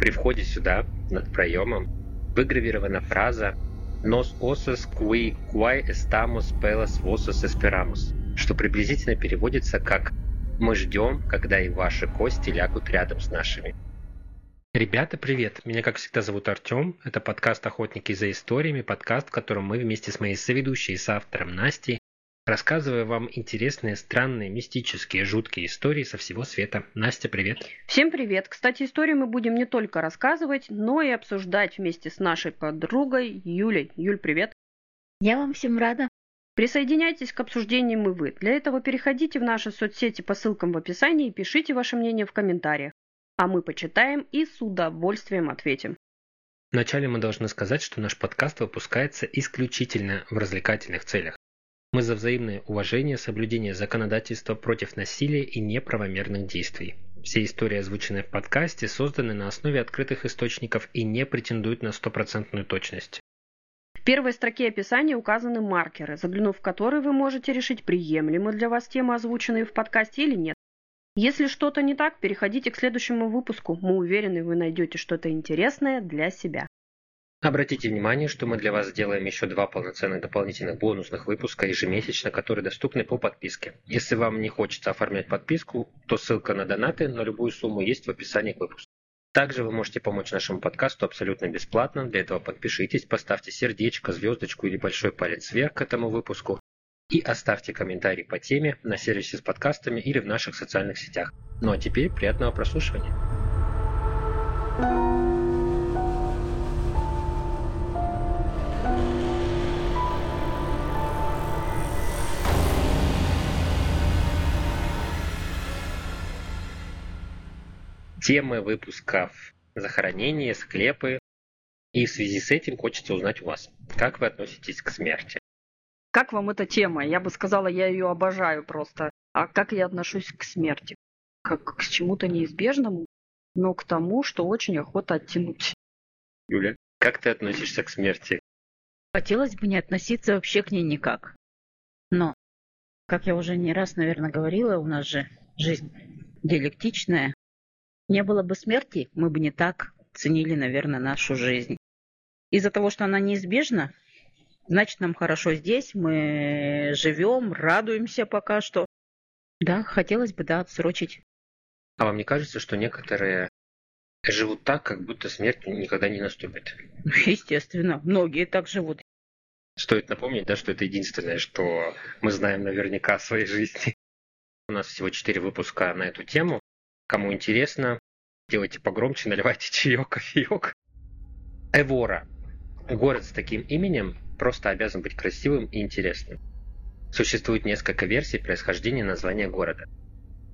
При входе сюда, над проемом, выгравирована фраза «Nos osos qui quae estamos pelas vosas esperamos», что приблизительно переводится как «Мы ждем, когда и ваши кости лягут рядом с нашими». Ребята, привет! Меня, как всегда, зовут Артем. Это подкаст «Охотники за историями», подкаст, в котором мы вместе с моей соведущей и соавтором Настей рассказываю вам интересные, странные, мистические, жуткие истории со всего света. Настя, привет. Всем привет. Кстати, истории мы будем не только рассказывать, но и обсуждать вместе с нашей подругой Юлей. Юль, привет. Я вам всем рада. Присоединяйтесь к обсуждениям и вы. Для этого переходите в наши соцсети по ссылкам в описании и пишите ваше мнение в комментариях. А мы почитаем и с удовольствием ответим. Вначале мы должны сказать, что наш подкаст выпускается исключительно в развлекательных целях. Мы за взаимное уважение, соблюдение законодательства против насилия и неправомерных действий. Все истории, озвученные в подкасте, созданы на основе открытых источников и не претендуют на стопроцентную точность. В первой строке описания указаны маркеры, заглянув в которые вы можете решить, приемлемы для вас темы, озвученные в подкасте или нет. Если что-то не так, переходите к следующему выпуску. Мы уверены, вы найдете что-то интересное для себя. Обратите внимание, что мы для вас сделаем еще два полноценных дополнительных бонусных выпуска ежемесячно, которые доступны по подписке. Если вам не хочется оформлять подписку, то ссылка на донаты на любую сумму есть в описании к выпуску. Также вы можете помочь нашему подкасту абсолютно бесплатно. Для этого подпишитесь, поставьте сердечко, звездочку или большой палец вверх к этому выпуску и оставьте комментарий по теме на сервисе с подкастами или в наших социальных сетях. Ну а теперь приятного прослушивания. Темы выпусков захоронения, склепы. И в связи с этим хочется узнать у вас, как вы относитесь к смерти? Как вам эта тема? Я бы сказала, я ее обожаю просто. А как я отношусь к смерти? Как к чему-то неизбежному, но к тому, что очень охота оттянуть. Юля, как ты относишься к смерти? Хотелось бы не относиться вообще к ней никак. Но, как я уже не раз, наверное, говорила, у нас же жизнь диалектичная, не было бы смерти, мы бы не так ценили, наверное, нашу жизнь. Из-за того, что она неизбежна, значит, нам хорошо здесь, мы живем, радуемся пока что. Да, хотелось бы, да, отсрочить. А вам не кажется, что некоторые живут так, как будто смерть никогда не наступит? Естественно, многие так живут. Стоит напомнить, да, что это единственное, что мы знаем наверняка в своей жизни. У нас всего четыре выпуска на эту тему. Кому интересно, делайте погромче, наливайте чаек, кофеек. Эвора. Город с таким именем просто обязан быть красивым и интересным. Существует несколько версий происхождения названия города.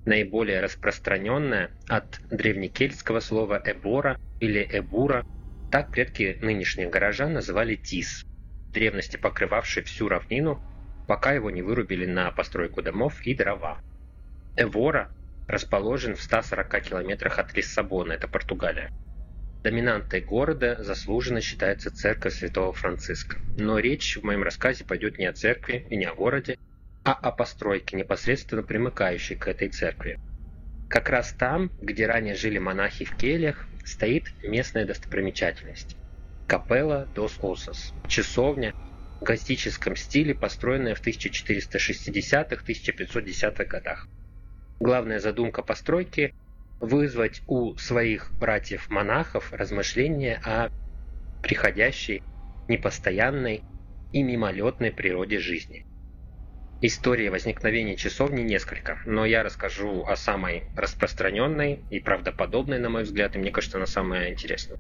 Наиболее распространенная от древнекельтского слова «эбора» или «эбура», так предки нынешних горожан называли Тис, древности покрывавший всю равнину, пока его не вырубили на постройку домов и дрова. Эвора расположен в 140 километрах от Лиссабона, это Португалия. Доминантой города заслуженно считается церковь Святого Франциска. Но речь в моем рассказе пойдет не о церкви и не о городе, а о постройке, непосредственно примыкающей к этой церкви. Как раз там, где ранее жили монахи в кельях, стоит местная достопримечательность – Капелла дос Осос, часовня в готическом стиле, построенная в 1460-1510 годах. Главная задумка постройки – вызвать у своих братьев-монахов размышления о приходящей, непостоянной и мимолетной природе жизни. Истории возникновения часовни несколько, но я расскажу о самой распространенной и правдоподобной, на мой взгляд, и мне кажется, она самая интересная.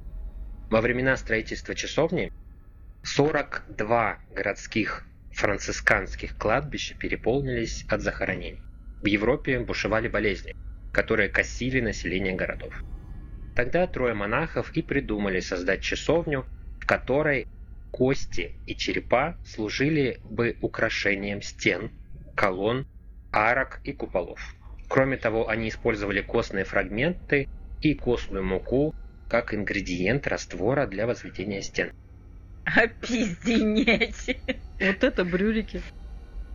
Во времена строительства часовни 42 городских францисканских кладбища переполнились от захоронений. В Европе бушевали болезни, которые косили население городов. Тогда трое монахов и придумали создать часовню, в которой кости и черепа служили бы украшением стен, колонн, арок и куполов. Кроме того, они использовали костные фрагменты и костную муку как ингредиент раствора для возведения стен. Опизденеть! Вот это брюрики.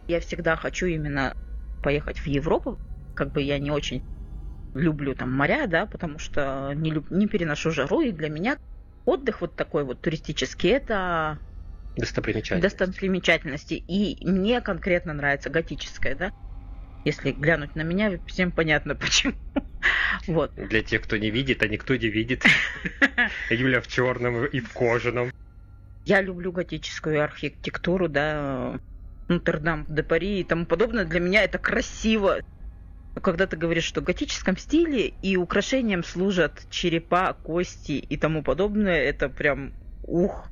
Я всегда хочу именно поехать в Европу. Как бы я не очень люблю там моря, да, потому что не, люб... не переношу жару, и для меня отдых вот такой вот туристический, это Достопримечательности. достопримечательности. И мне конкретно нравится готическое, да. Если глянуть на меня, всем понятно почему. Вот. Для тех, кто не видит, а никто не видит. Юля в черном и в кожаном. Я люблю готическую архитектуру, да, Нотр-Дам де Пари и тому подобное. Для меня это красиво. Когда ты говоришь, что в готическом стиле и украшением служат черепа, кости и тому подобное, это прям ух.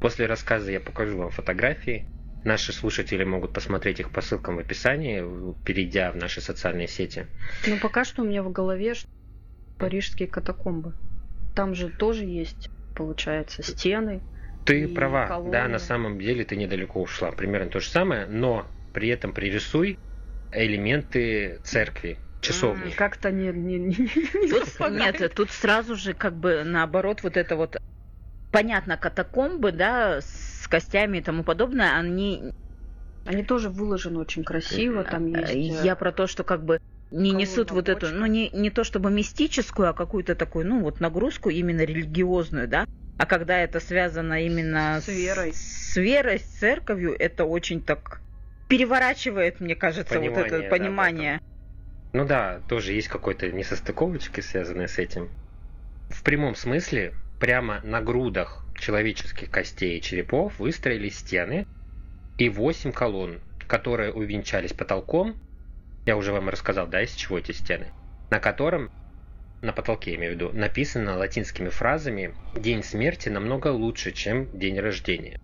После рассказа я покажу вам фотографии. Наши слушатели могут посмотреть их по ссылкам в описании, перейдя в наши социальные сети. Ну, пока что у меня в голове парижские катакомбы. Там же тоже есть, получается, стены. Ты И права, колонны. да, на самом деле ты недалеко ушла. Примерно то же самое, но при этом пририсуй элементы церкви, часовни. Как-то не, не, не- не Тут, нет, тут сразу же как бы наоборот вот это вот понятно катакомбы, да, с костями и тому подобное, они Они тоже выложены очень красиво. Там Э, есть... э, Я про то, что как бы не колонна несут вот эту, бочка. ну не, не то чтобы мистическую, а какую-то такую, ну вот нагрузку именно религиозную, да. А когда это связано именно С верой. с верой, с церковью, это очень так переворачивает, мне кажется, вот Понимание, это да, понимание. Ну да, тоже есть какой-то несостыковочки, связанные с этим. В прямом смысле, прямо на грудах человеческих костей и черепов выстроились стены и восемь колонн, которые увенчались потолком. Я уже вам рассказал, да, из чего эти стены. На котором, на потолке имею в виду, написано латинскими фразами «День смерти намного лучше, чем день рождения».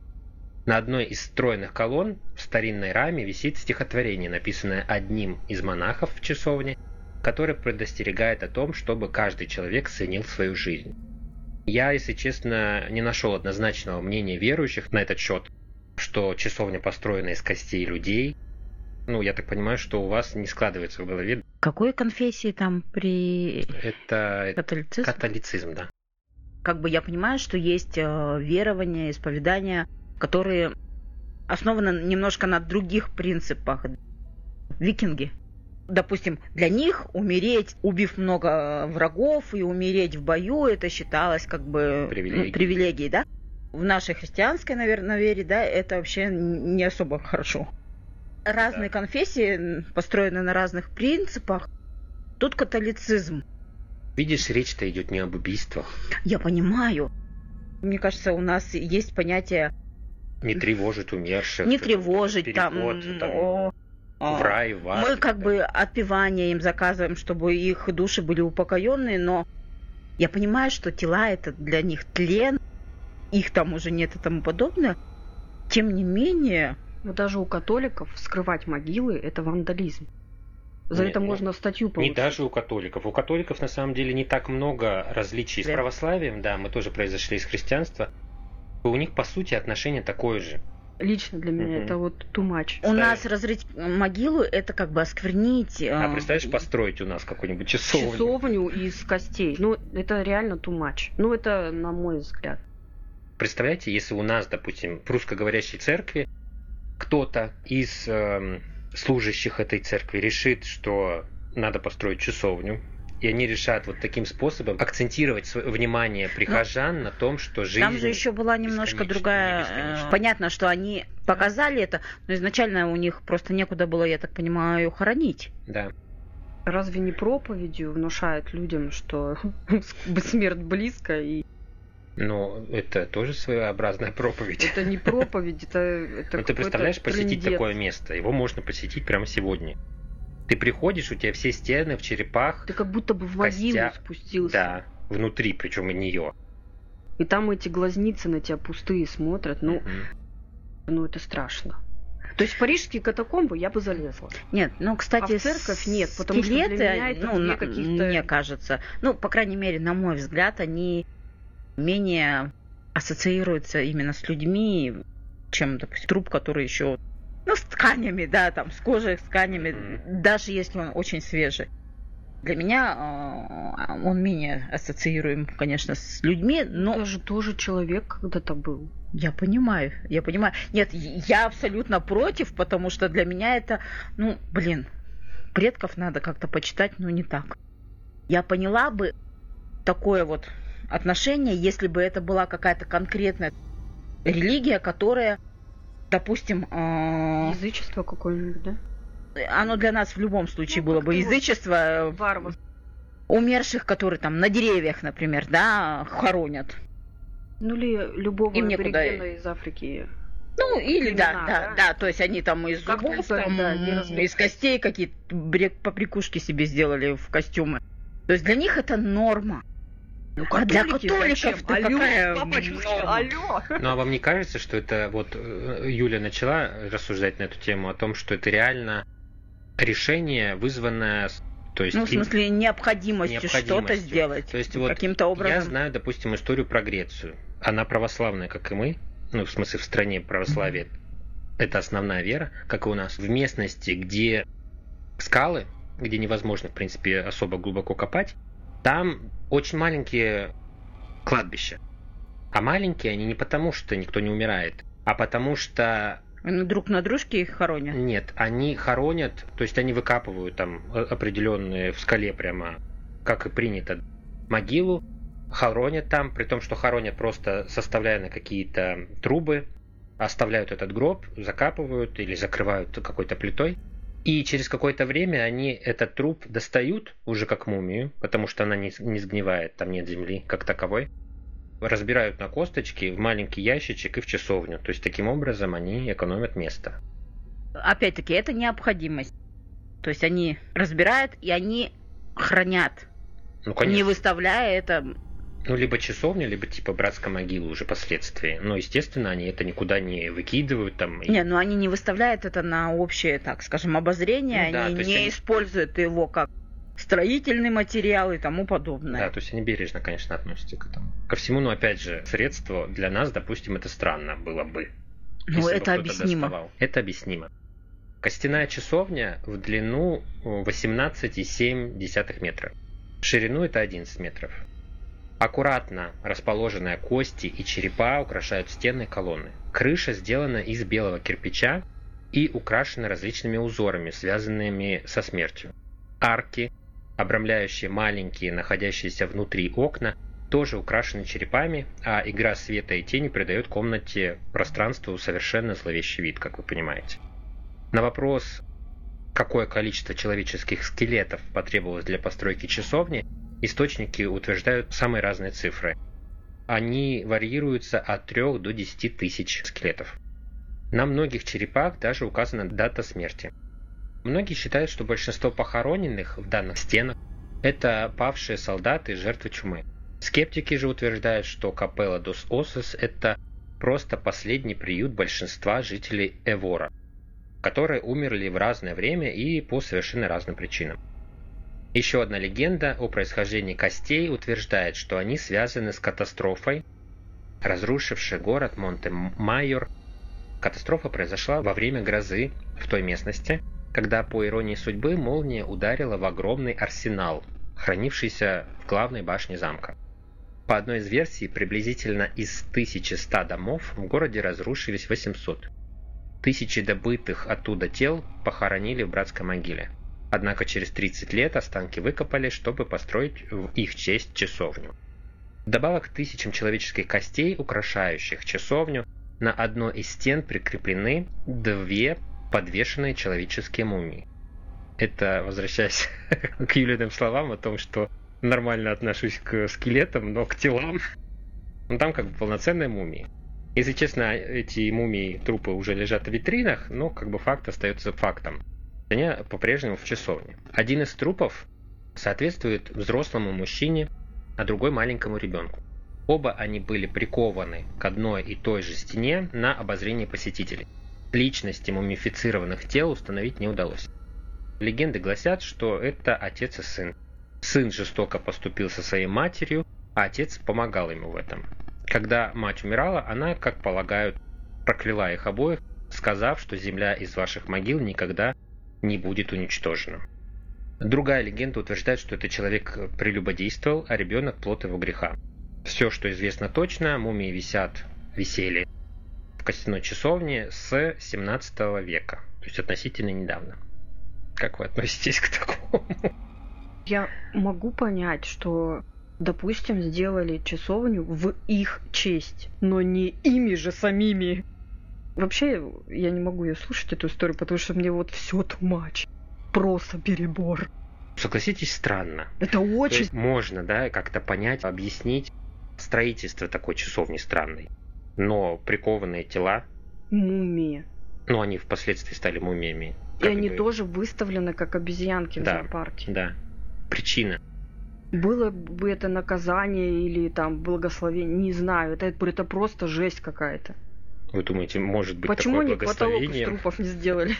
На одной из стройных колонн в старинной раме висит стихотворение, написанное одним из монахов в часовне, который предостерегает о том, чтобы каждый человек ценил свою жизнь. Я, если честно, не нашел однозначного мнения верующих на этот счет, что часовня построена из костей людей. Ну, я так понимаю, что у вас не складывается в голове. Какой конфессии там при Это католицизме? католицизм, да. как бы я понимаю, что есть э, верования, исповедания, которые основаны немножко на других принципах. Викинги. Допустим, для них умереть, убив много врагов и умереть в бою, это считалось как бы Привилегией. ну, привилегией, да? В нашей христианской, наверное, вере, да, это вообще не особо хорошо. Разные Да. конфессии построены на разных принципах. Тут католицизм. Видишь, речь-то идет не об убийствах. Я понимаю. Мне кажется, у нас есть понятие Не тревожит умерших. не тревожить там, переход, там, о, а, в рай, в ад. Мы как так бы отпевание им заказываем, чтобы их души были упокоенные, но я понимаю, что тела это для них тлен, их там уже нет и тому подобное. Тем не менее, Вот даже у католиков вскрывать могилы – это вандализм. За Не, это можно статью Не получить. даже у католиков. У католиков на самом деле не так много различий с Да. православием, да, мы тоже произошли из христианства. У них, по сути, отношение такое же. Лично для меня Мгм. это вот too much. у нас разрыть могилу это как бы осквернить. А э, представляешь, построить у нас какую-нибудь часовню? Часовню из костей. Ну, это реально too much. Ну, это на мой взгляд. Представляете, если у нас, допустим, в русскоговорящей церкви кто-то из эм, служащих этой церкви решит, что надо построить часовню, и они решат вот таким способом акцентировать свое внимание прихожан на том, что жизнь... Там же еще была немножко другая. не бесконечна. э, Понятно, что они показали это, но изначально у них просто некуда было, я так понимаю, хоронить. Да. Разве не проповедью внушают людям, что смерть близко, и Но это тоже своеобразная проповедь. это не проповедь, это, это Ну, ты представляешь посетить трындец. такое место? Его можно посетить прямо сегодня. Ты приходишь, у тебя все стены в черепах, Ты как будто бы в могилу костях. спустился. да, внутри, причем и нее. И там эти глазницы на тебя пустые смотрят. Ну, ну это страшно. То есть в парижские катакомбы я бы залезла. Нет, ну, кстати, А в церковь нет, потому что для скелеты, меня это ну, мне кажется, ну, по крайней мере, на мой взгляд, они менее ассоциируются именно с людьми, чем, допустим, труп, который еще, ну, с тканями, да, там, с кожей, с тканями, даже если он очень свежий. Для меня э, он менее ассоциируем, конечно, с людьми, но Это же тоже человек когда-то был. я понимаю, я понимаю. Нет, я абсолютно против, потому что для меня это, ну, блин, предков надо как-то почитать, но не так. Я поняла бы такое вот отношение, если бы это была какая-то конкретная религия, которая, допустим... Э... Язычество какое-нибудь, да? Оно для нас в любом случае ну, было бы язычество. Э, Варвар. Умерших, которые там на деревьях, например, да, хоронят. Ну или любого Им из Африки. Ну, или да, да, да, да, то есть они там из как зубов, там, да, из костей какие-то поприкушки себе сделали в костюмы. То есть для них это норма. Ну, а для католиков алло, какая папочка, алло. Ну, а вам не кажется, что это вот э, Юля начала рассуждать на эту тему о том, что это реально решение, вызванное то есть, ну, в смысле, необходимостью, необходимостью. что-то сделать. То есть, вот каким-то образом. Я знаю, допустим, историю про Грецию. Она православная, как и мы. Ну, в смысле, в стране православия. Это основная вера, как и у нас. В местности, где скалы, где невозможно, в принципе, особо глубоко копать, там очень маленькие кладбища. А маленькие они не потому, что никто не умирает, а потому что они друг на дружке их хоронят? Нет, они хоронят, то есть они выкапывают там определенные в скале прямо, как и принято, могилу, хоронят там, при том, что хоронят просто составляя на какие-то трубы, оставляют этот гроб, закапывают или закрывают какой-то плитой. И через какое-то время они этот труп достают уже как мумию, потому что она не, не сгнивает, там нет земли как таковой разбирают на косточки в маленький ящичек и в часовню. То есть таким образом они экономят место. Опять-таки, это необходимость. То есть они разбирают и они хранят. Ну, конечно. Не выставляя это ну, либо часовня, либо типа братская могила уже последствия. Но, естественно, они это никуда не выкидывают там. Не, ну они не выставляют это на общее, так скажем, обозрение, ну, да, они не они... используют его как строительный материал и тому подобное. Да, то есть они бережно, конечно, относятся к этому. Ко всему, но опять же, средство для нас, допустим, это странно было бы. Ну, это объяснимо. Доставал. Это объяснимо. Костяная часовня в длину 18,7 метра. В ширину это 11 метров. Аккуратно расположенные кости и черепа украшают стены колонны. Крыша сделана из белого кирпича и украшена различными узорами, связанными со смертью. Арки, Обрамляющие маленькие, находящиеся внутри окна, тоже украшены черепами, а игра света и тени придает комнате пространству совершенно зловещий вид, как вы понимаете. На вопрос, какое количество человеческих скелетов потребовалось для постройки часовни, источники утверждают самые разные цифры. Они варьируются от 3 до 10 тысяч скелетов. На многих черепах даже указана дата смерти – Многие считают, что большинство похороненных в данных стенах – это павшие солдаты и жертвы чумы. Скептики же утверждают, что Капелла дос Осос – это просто последний приют большинства жителей Эвора, которые умерли в разное время и по совершенно разным причинам. Еще одна легенда о происхождении костей утверждает, что они связаны с катастрофой, разрушившей город Монте-Майор. Катастрофа произошла во время грозы в той местности, когда, по иронии судьбы, молния ударила в огромный арсенал, хранившийся в главной башне замка. По одной из версий, приблизительно из 1100 домов в городе разрушились 800. Тысячи добытых оттуда тел похоронили в братской могиле. Однако через 30 лет останки выкопали, чтобы построить в их честь часовню. Вдобавок к тысячам человеческих костей, украшающих часовню, на одной из стен прикреплены две подвешенные человеческие мумии. Это, возвращаясь к Юлиным словам о том, что нормально отношусь к скелетам, но к телам, ну там как бы полноценные мумии. Если честно, эти мумии, трупы уже лежат в витринах, но как бы факт остается фактом. Они по-прежнему в часовне. Один из трупов соответствует взрослому мужчине, а другой маленькому ребенку. Оба они были прикованы к одной и той же стене на обозрение посетителей. Личности мумифицированных тел установить не удалось. Легенды гласят, что это отец и сын. Сын жестоко поступил со своей матерью, а отец помогал ему в этом. Когда мать умирала, она, как полагают, прокляла их обоих, сказав, что земля из ваших могил никогда не будет уничтожена. Другая легенда утверждает, что этот человек прелюбодействовал, а ребенок плод его греха. Все, что известно точно, мумии висят, висели в костяной часовне с 17 века, то есть относительно недавно. Как вы относитесь к такому? Я могу понять, что, допустим, сделали часовню в их честь, но не ими же самими. Вообще, я не могу ее слушать, эту историю, потому что мне вот все much. Просто перебор. Согласитесь, странно. Это То очень... можно, да, как-то понять, объяснить строительство такой часовни странной. Но прикованные тела, Мумии. ну, они впоследствии стали мумиями. И они бы, тоже выставлены как обезьянки в Да. зоопарке. Да. Причина. Было бы это наказание или там благословение, не знаю. Это, это просто жесть какая-то. Вы думаете, может быть Почему такое они потолок из благословение? трупов не сделали?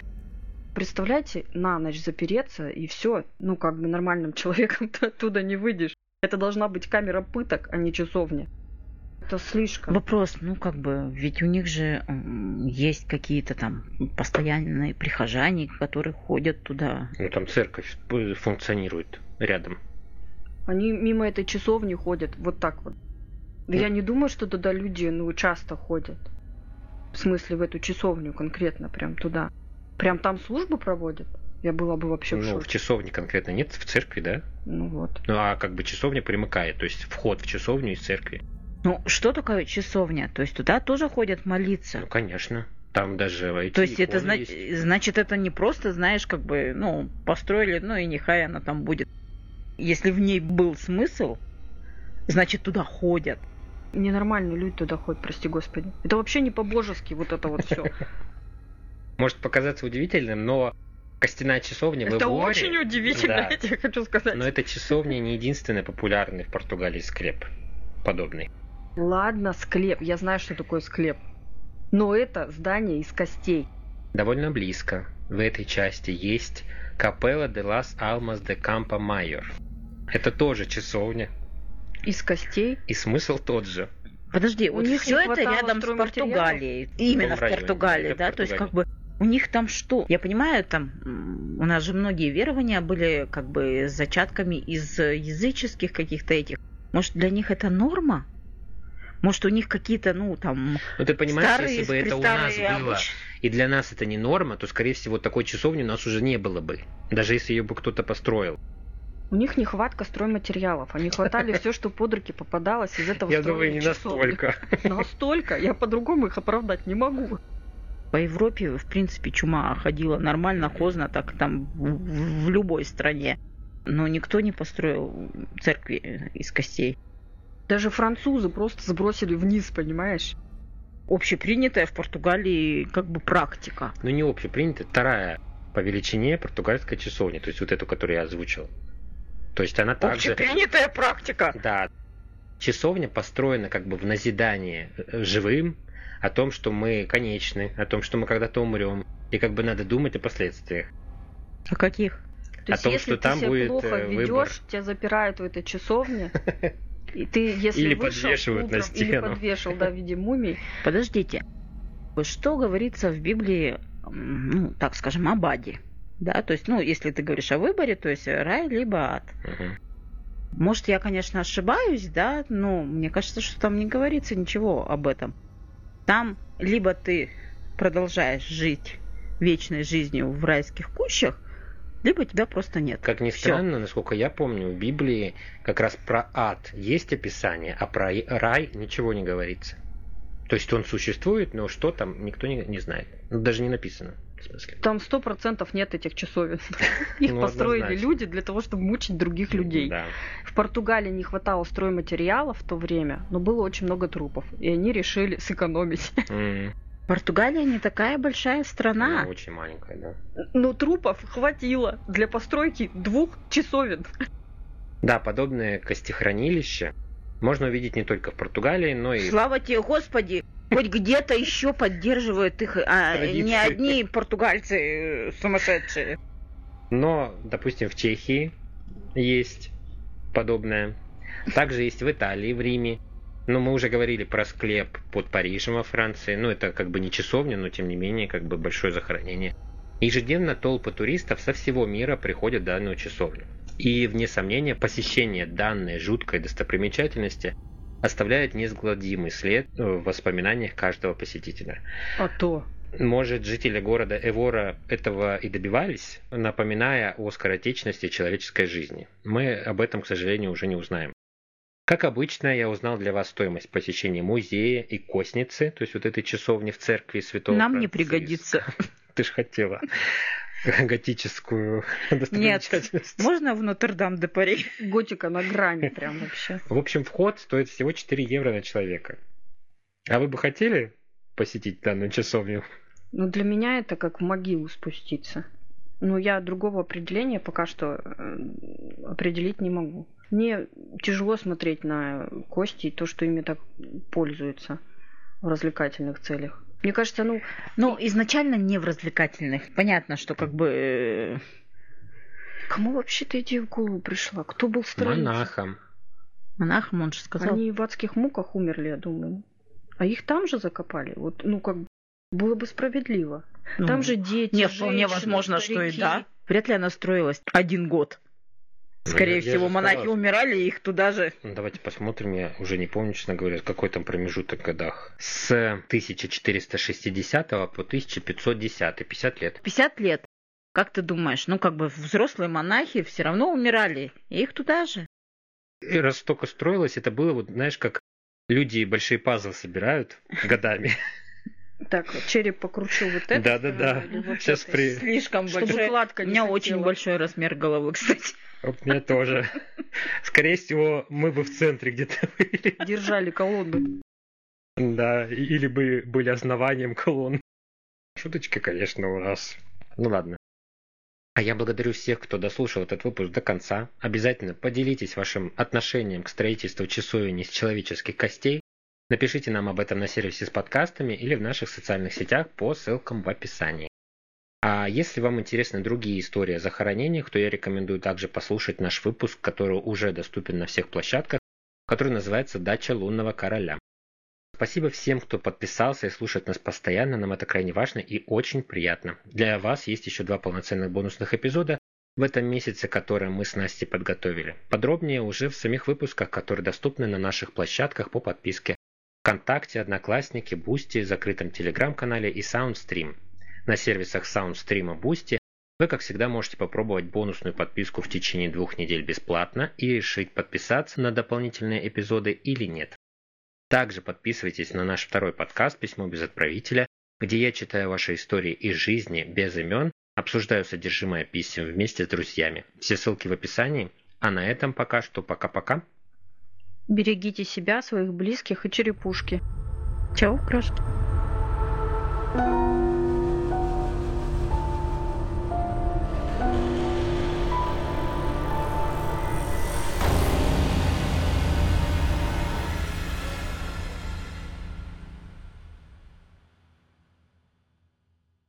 Представляете, на ночь запереться и все, ну как бы нормальным человеком ты оттуда не выйдешь. Это должна быть камера пыток, а не часовня. Это слишком. Вопрос, ну как бы, ведь у них же есть какие-то там постоянные прихожане, которые ходят туда. Ну, там церковь э, функционирует рядом. Они мимо этой часовни ходят вот так вот. Да Ну. Я не думаю, что туда люди, ну, часто ходят. В смысле, в эту часовню конкретно, прям туда. Прям там службы проводят? Я была бы вообще в Ну, в шоке. часовне конкретно нет, в церкви, да? Ну вот. Ну, а как бы часовня примыкает, то есть вход в часовню из церкви. Ну, что такое часовня? То есть туда тоже ходят молиться. Ну, конечно. Там даже эти То есть это зна- есть. значит, это не просто, знаешь, как бы, ну, построили, ну и нехай она там будет. Если в ней был смысл, значит, туда ходят. Ненормальные люди туда ходят, прости господи. Это вообще не по-божески, вот это вот все. Может показаться удивительным, но костяная часовня в Это Эвуаре- очень удивительно, Да. я тебе хочу сказать. Но эта часовня не единственный популярный в Португалии склеп подобный. Ладно, склеп. Я знаю, что такое склеп. Но это здание из костей. Довольно близко. В этой части есть Капелла де лас Алмас де Кампо Майор. Это тоже часовня, Из костей. и смысл тот же. Подожди, У вот них все это рядом с? Португалией. Именно В в Португалии, да, в То есть, как Португалии. бы у них там что? Я понимаю, там у нас же многие верования были как бы зачатками из языческих каких-то этих. Может, для них это норма? Может, у них какие-то, ну, там, Ну ты понимаешь, старые, если бы это у нас престарые было, и для нас это не норма, то, скорее всего, такой часовни у нас уже не было бы. Даже если ее бы кто-то построил. У них нехватка стройматериалов. Они хватали все, что под руки попадалось из этого Я думаю, не часовни. настолько. Настолько. Я по-другому их оправдать не могу. По Европе, в принципе, чума ходила нормально, хозно, так там в, в любой стране. Но никто не построил церкви из костей. Даже французы просто сбросили вниз, понимаешь? Общепринятая в Португалии как бы практика. Ну не общепринятая, вторая по величине португальская часовня, то есть вот эту, которую я озвучил. То есть она также... Общепринятая практика. Да. Часовня построена как бы в назидание э, живым о том, что мы конечны, о том, что мы когда-то умрем, и как бы надо думать о последствиях. А каких? То О есть, том, если что ты там себя будет, плохо э, ведешь, выбор. тебя запирают в этой часовне, и ты, если Или вышел подвешивают на утром, или стену. подвешал, да, в виде мумий, Подождите. Что говорится в Библии, ну, так скажем, об аде? Да, то есть, ну, если ты говоришь о выборе, то есть рай либо ад. Мгм. Может, я, конечно, ошибаюсь, да, но мне кажется, что там не говорится ничего об этом. Там либо ты продолжаешь жить вечной жизнью в райских кущах, либо тебя просто нет. Как ни Всё. странно, насколько я помню, в Библии как раз про ад есть описание, а про рай ничего не говорится. То есть он существует, но что там, никто не, не знает. Даже не написано, в смысле. там сто процентов нет этих часовен. Их Ну, построили однозначно. люди для того, чтобы мучить других людей. Да. В Португалии не хватало стройматериалов в то время, но было очень много трупов, и они решили сэкономить. М, Португалия не такая большая страна. Она очень маленькая, да. Но трупов хватило для постройки двух часовен. Да, подобное костехранилище можно увидеть не только в Португалии, но и Слава тебе, Господи! Хоть где-то еще поддерживают их, а Традиции. не одни португальцы э, сумасшедшие. Но, допустим, в Чехии есть подобное. Также есть в Италии, в Риме. Но мы уже говорили про склеп под Парижем во Франции. Ну, это как бы не часовня, но тем не менее, как бы большое захоронение. Ежедневно толпы туристов со всего мира приходят в данную часовню. И, вне сомнения, посещение данной жуткой достопримечательности оставляет неизгладимый след в воспоминаниях каждого посетителя. А то. Может, жители города Эвора этого и добивались, напоминая о скоротечности человеческой жизни. Мы об этом, к сожалению, уже не узнаем. Как обычно, я узнал для вас стоимость посещения музея и косницы, то есть вот этой часовни в церкви Святого Нам не Франциска. пригодится. Ты же хотела готическую Нет, достопримечательность. можно в Нотр-Дам-де-Пари? Готика на грани прям вообще. В общем, вход стоит всего 4 евро на человека. А вы бы хотели посетить данную часовню? Ну, для меня это как в могилу спуститься. Но я другого определения пока что э, определить не могу. Мне тяжело смотреть на кости и то, что ими так пользуются в развлекательных целях. Мне кажется, ну, Ну, изначально не в развлекательных. Понятно, что как бы... э, кому вообще-то идея в голову пришла? Кто был строителем? Монахом. Монахом, он же сказал. Они в адских муках умерли, я думаю. А их там же закопали. Вот, ну, как было бы справедливо. Ну, Там же дети, Не, вполне женщины, возможно, что и старики. да. Вряд ли она строилась один год. Скорее Ну, я всего, монахи сказал, умирали, и их туда же... Ну, Давайте посмотрим, я уже не помню, честно говоря, какой там промежуток в годах. С 1460 по 1510, 50 лет. 50 лет. Как ты думаешь? Ну, как бы взрослые монахи все равно умирали, и их туда же. И раз столько строилось, это было, вот знаешь, как люди большие пазлы собирают годами. Так, череп покручу вот это. Да-да-да. Сейчас при... Слишком Чтобы большой. кладка У не меня очень большой размер головы, кстати. Мне тоже. Скорее всего, мы бы в центре где-то были. Держали колонну. Да, или бы были основанием колонн. Шуточки, конечно, у нас. Ну ладно. А я благодарю всех, кто дослушал этот выпуск до конца. Обязательно поделитесь вашим отношением к строительству часовни из человеческих костей. Напишите нам об этом на сервисе с подкастами или в наших социальных сетях по ссылкам в описании. А если вам интересны другие истории о захоронениях, то я рекомендую также послушать наш выпуск, который уже доступен на всех площадках, который называется «Дача лунного короля». Спасибо всем, кто подписался и слушает нас постоянно, нам это крайне важно и очень приятно. Для вас есть еще два полноценных бонусных эпизода в этом месяце, которые мы с Настей подготовили. Подробнее уже в самих выпусках, которые доступны на наших площадках по подписке ВКонтакте, Одноклассники, Boosty, закрытом Телеграм-канале и Soundstream. На сервисах Soundstream и Boosty вы, как всегда, можете попробовать бонусную подписку в течение двух недель бесплатно и решить, подписаться на дополнительные эпизоды или нет. Также подписывайтесь на наш второй подкаст «Письмо без отправителя», где я читаю ваши истории из жизни без имен, обсуждаю содержимое писем вместе с друзьями. Все ссылки в описании. А на этом пока что пока-пока. Берегите себя, своих близких и черепушки. Чего, крошки?